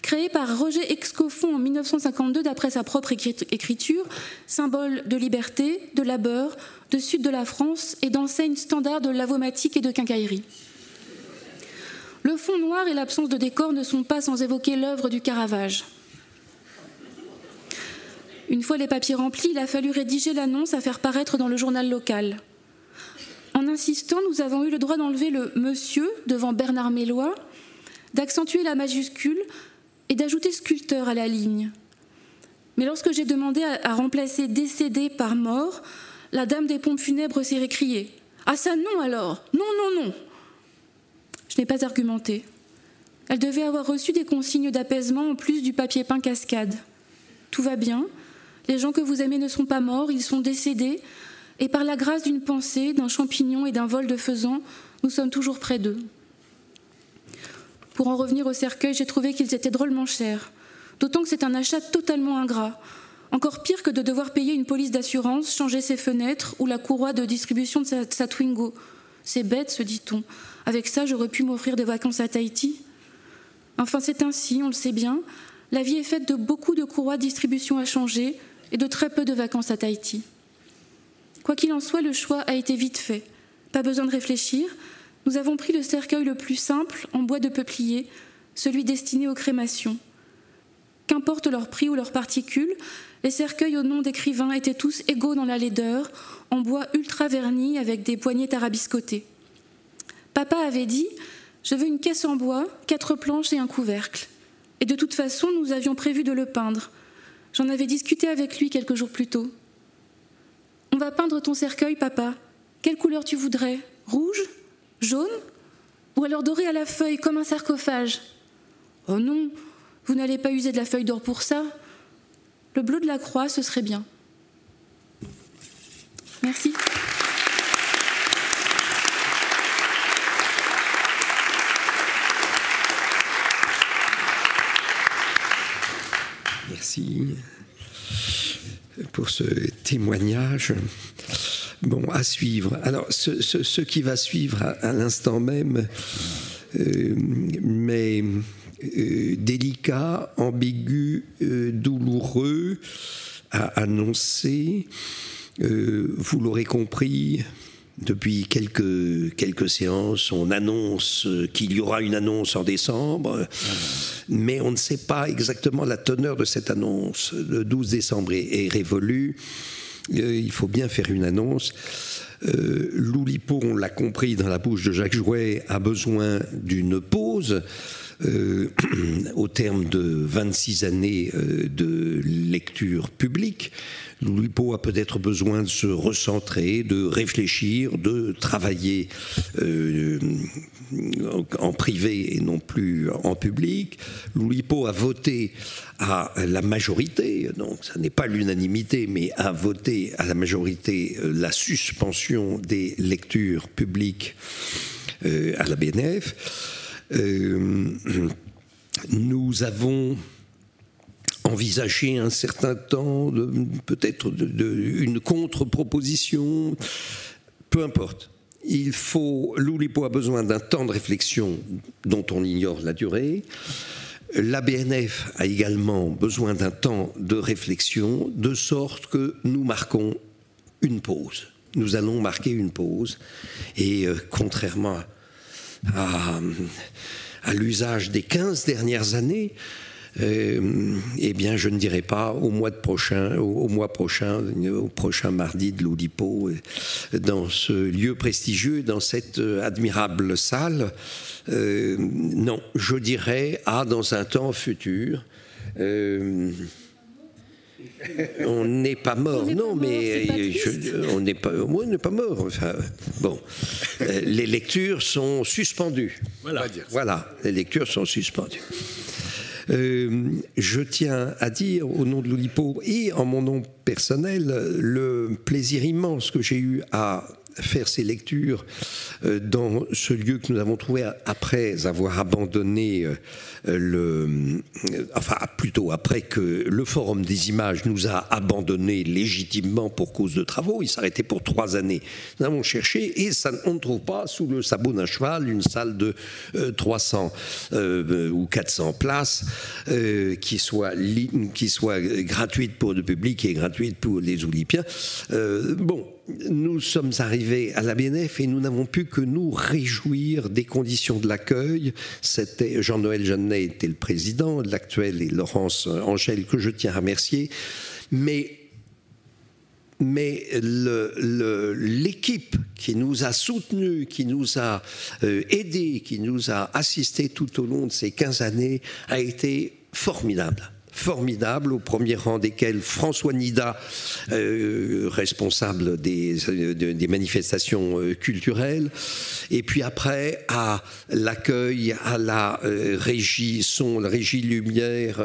créée par Roger Excoffon en 1952 d'après sa propre écriture, symbole de liberté, de labeur, de sud de la France et d'enseigne standard de lavomatique et de quincaillerie. Le fond noir et l'absence de décor ne sont pas sans évoquer l'œuvre du Caravage. Une fois les papiers remplis, il a fallu rédiger l'annonce à faire paraître dans le journal local. En insistant, nous avons eu le droit d'enlever le monsieur devant Bernard Mélois, d'accentuer la majuscule et d'ajouter sculpteur à la ligne. Mais lorsque j'ai demandé à, remplacer décédé par mort, la dame des pompes funèbres s'est récriée. Ah ça non alors Non, non, non Je n'ai pas argumenté. Elle devait avoir reçu des consignes d'apaisement en plus du papier peint cascade. Tout va bien. Les gens que vous aimez ne sont pas morts, ils sont décédés, et par la grâce d'une pensée, d'un champignon et d'un vol de faisan, nous sommes toujours près d'eux. Pour en revenir au cercueil, j'ai trouvé qu'ils étaient drôlement chers, d'autant que c'est un achat totalement ingrat. Encore pire que de devoir payer une police d'assurance, changer ses fenêtres ou la courroie de distribution de sa, Twingo. C'est bête, se dit-on. Avec ça, j'aurais pu m'offrir des vacances à Tahiti. Enfin, c'est ainsi, on le sait bien. La vie est faite de beaucoup de courroies de distribution à changer et de très peu de vacances à Tahiti. Quoi qu'il en soit, le choix a été vite fait. Pas besoin de réfléchir. Nous avons pris le cercueil le plus simple, en bois de peuplier, celui destiné aux crémations. Qu'importe leur prix ou leurs particules, les cercueils au nom d'écrivains étaient tous égaux dans la laideur, en bois ultra verni avec des poignées tarabiscotées. Papa avait dit Je veux une caisse en bois, quatre planches et un couvercle. Et de toute façon, nous avions prévu de le peindre. J'en avais discuté avec lui quelques jours plus tôt. On va peindre ton cercueil, papa. Quelle couleur tu voudrais? Rouge? Jaune? Ou alors doré à la feuille, comme un sarcophage? Oh non, vous n'allez pas user de la feuille d'or pour ça. Le bleu de la croix, ce serait bien. Merci. Merci pour ce témoignage. Bon, à suivre. Alors, ce, qui va suivre à, l'instant même, euh, mais euh, délicat, ambigu, euh, douloureux à annoncer, vous l'aurez compris, depuis quelques, séances, on annonce qu'il y aura une annonce en décembre, mais on ne sait pas exactement la teneur de cette annonce. Le 12 décembre est, révolu, euh, il faut bien faire une annonce. Euh, Loulipo, on l'a compris dans la bouche de Jacques Jouet, a besoin d'une pause. Euh, [clears throat] au terme de 26 années euh, de lecture publique, Loulipo a peut-être besoin de se recentrer, de réfléchir, de travailler euh, en privé et non plus en public. Loulipo a voté à la majorité, donc ça n'est pas l'unanimité, mais a voté à la majorité la suspension des lectures publiques à la BNF. Euh, [clears throat] nous avons envisagé un certain temps, peut-être une contre-proposition, peu importe. Il faut, l'Oulipo a besoin d'un temps de réflexion dont on ignore la durée. La BNF a également besoin d'un temps de réflexion, de sorte que nous marquons une pause. Nous allons marquer une pause. Et euh, contrairement à à, l'usage des 15 dernières années, euh, eh bien, je ne dirais pas au mois, de prochain, au, mois prochain, au prochain mardi de l'Oulipo, euh, dans ce lieu prestigieux, dans cette euh, admirable salle. non, je dirais à dans un temps futur. On n'est pas mort, non, mais on n'est pas, moi, on n'est pas mort. Enfin, bon, euh, les lectures sont suspendues. Voilà, voilà, les lectures sont suspendues. Euh, je tiens à dire au nom de l'Oulipo et en mon nom personnel le plaisir immense que j'ai eu à faire ces lectures euh, dans ce lieu que nous avons trouvé après avoir abandonné euh, le, euh, enfin plutôt après que le Forum des images nous a abandonné légitimement pour cause de travaux. Il s'arrêtait pour trois années. Nous avons cherché et on ne trouve pas sous le sabot d'un cheval une salle de 300 ou 400 places qui soit qui soit gratuite pour le public et gratuite pour les Oulipiens. bon, nous sommes arrivés à la BNF et nous n'avons pu que nous réjouir des conditions de l'accueil. C'était Jean-Noël Jeannet était le président, l'actuel et Laurence Angèle que je tiens à remercier. Mais mais l'équipe qui nous a soutenus, qui nous a euh, aidés, qui nous a assistés tout au long de ces 15 années a été formidable formidable, au premier rang desquels François Nida, euh, responsable des, des manifestations euh, culturelles, et puis après à l'accueil, à la euh, régie son, la régie lumière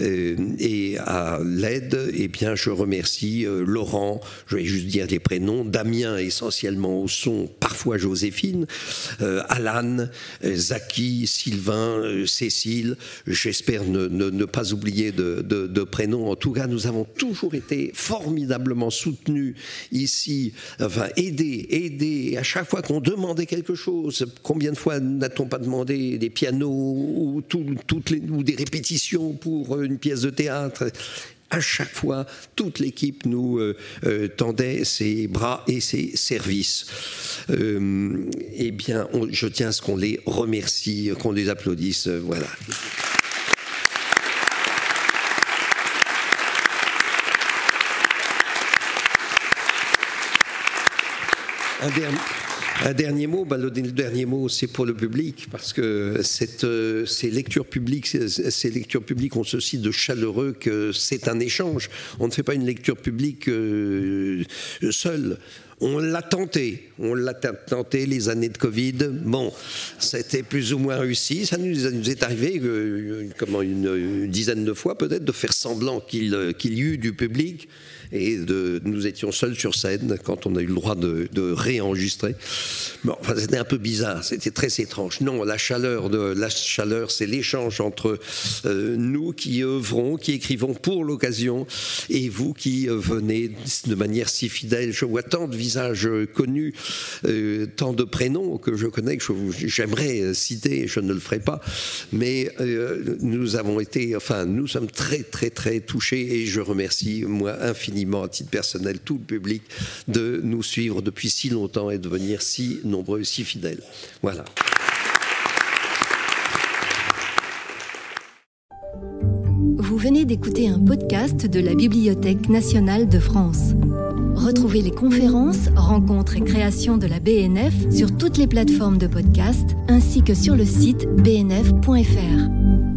et à l'aide, eh bien je remercie Laurent, je vais juste dire des prénoms, Damien essentiellement au son, parfois Joséphine, Alan, Zaki, Sylvain, Cécile, j'espère ne, ne pas oublier de, prénoms. En tout cas, nous avons toujours été formidablement soutenus ici, enfin aidés, aidés. À chaque fois qu'on demandait quelque chose, combien de fois n'a-t-on pas demandé des pianos ou, toutes les, ou des répétitions pour une pièce de théâtre? À chaque fois, toute l'équipe nous euh, euh, tendait ses bras et ses services. Euh, eh bien, je tiens à ce qu'on les remercie, qu'on les applaudisse. voilà. Un dernier, mot, bah, le, dernier mot, c'est pour le public, parce que euh, ces lectures publiques, ces, lectures publiques ont ceci de chaleureux que c'est un échange. On ne fait pas une lecture publique euh, seule. On l'a tenté, on l'a tenté les années de Covid. Bon, c'était plus ou moins réussi. Ça nous, est arrivé, euh, comment une, dizaine de fois peut-être, de faire semblant qu'il y eut du public et nous étions seuls sur scène quand on a eu le droit de, réenregistrer. Bon, enfin, c'était un peu bizarre, c'était très étrange. Non, la chaleur, la chaleur, c'est l'échange entre euh, nous qui œuvrons, qui écrivons pour l'occasion, et vous qui euh, venez de manière si fidèle. Je vois tant de visages connus, euh, tant de prénoms que je connais que j'aimerais citer, je ne le ferai pas, mais nous avons été, enfin, nous sommes très, très, très touchés, et je remercie moi infiniment à titre personnel, tout le public, de nous suivre depuis si longtemps et de venir si nombreux, si fidèles. Voilà. Vous venez d'écouter un podcast de la Bibliothèque nationale de France. Retrouvez les conférences, rencontres et créations de la BNF sur toutes les plateformes de podcast ainsi que sur le site bnf.fr.